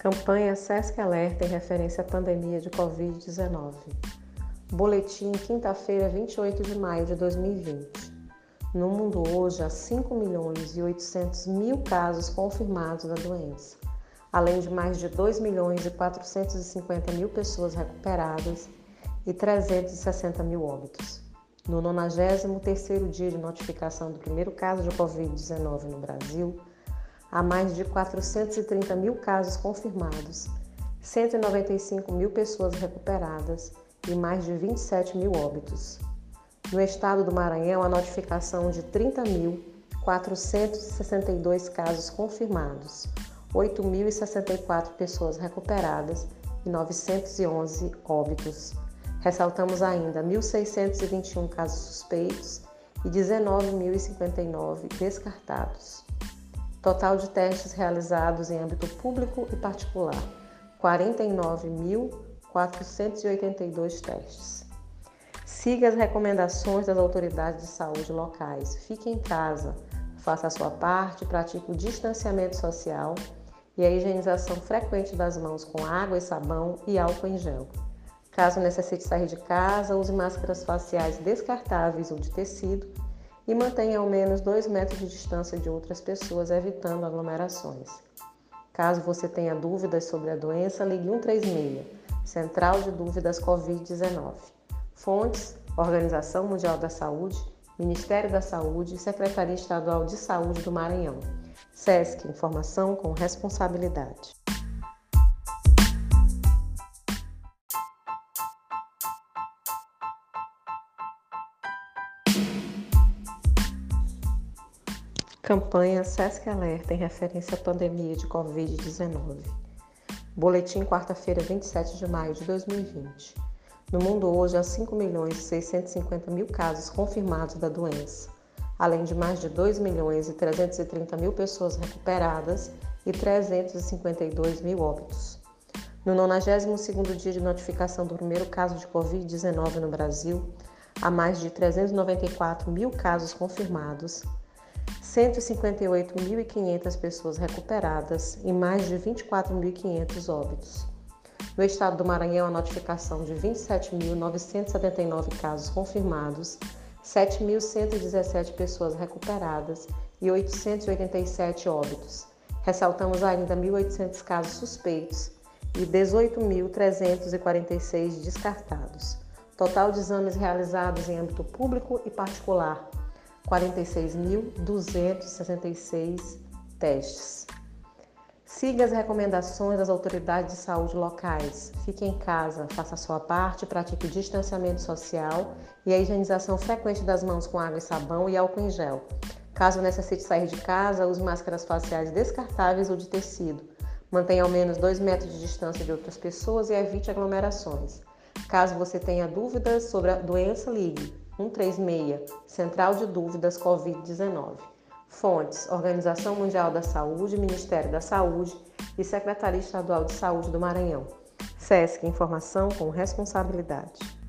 Campanha SESC Alerta em referência à pandemia de Covid-19. Boletim, quinta-feira, 28 de maio de 2020. No mundo hoje, há 5 milhões e 800 mil casos confirmados da doença, além de mais de 2 milhões e 450 mil pessoas recuperadas e 360 mil óbitos. No 93º dia de notificação do primeiro caso de Covid-19 no Brasil, há mais de 430 mil casos confirmados, 195 mil pessoas recuperadas e mais de 27 mil óbitos. No estado do Maranhão, a notificação de 30.462 casos confirmados, 8.064 pessoas recuperadas e 911 óbitos. Ressaltamos ainda 1.621 casos suspeitos e 19.059 descartados. Total de testes realizados em âmbito público e particular: 49.482 testes. Siga as recomendações das autoridades de saúde locais. Fique em casa, faça a sua parte, pratique o distanciamento social e a higienização frequente das mãos com água e sabão e álcool em gel. Caso necessite sair de casa, use máscaras faciais descartáveis ou de tecido e mantenha ao menos 2 metros de distância de outras pessoas, evitando aglomerações. Caso você tenha dúvidas sobre a doença, ligue 136, Central de Dúvidas Covid-19. Fontes: Organização Mundial da Saúde, Ministério da Saúde e Secretaria Estadual de Saúde do Maranhão. SESC Informação com responsabilidade. Campanha SESC Alerta em referência à pandemia de Covid-19. Boletim quarta-feira, 27 de maio de 2020. No mundo hoje há 5 milhões e 650 mil casos confirmados da doença, além de mais de 2 milhões e 330 mil pessoas recuperadas e 352 mil óbitos. No 92º dia de notificação do primeiro caso de Covid-19 no Brasil, há mais de 394 mil casos confirmados, 158.500 pessoas recuperadas e mais de 24.500 óbitos. No estado do Maranhão, a notificação de 27.979 casos confirmados, 7.117 pessoas recuperadas e 887 óbitos. Ressaltamos ainda 1.800 casos suspeitos e 18.346 descartados. Total de exames realizados em âmbito público e particular, 46.266 testes. Siga as recomendações das autoridades de saúde locais. Fique em casa, faça a sua parte, pratique o distanciamento social e a higienização frequente das mãos com água e sabão e álcool em gel. Caso necessite sair de casa, use máscaras faciais descartáveis ou de tecido. Mantenha ao menos 2 metros de distância de outras pessoas e evite aglomerações. Caso você tenha dúvidas sobre a doença, ligue 136, Central de Dúvidas Covid-19. Fontes: Organização Mundial da Saúde, Ministério da Saúde e Secretaria Estadual de Saúde do Maranhão. SESC Informação com responsabilidade.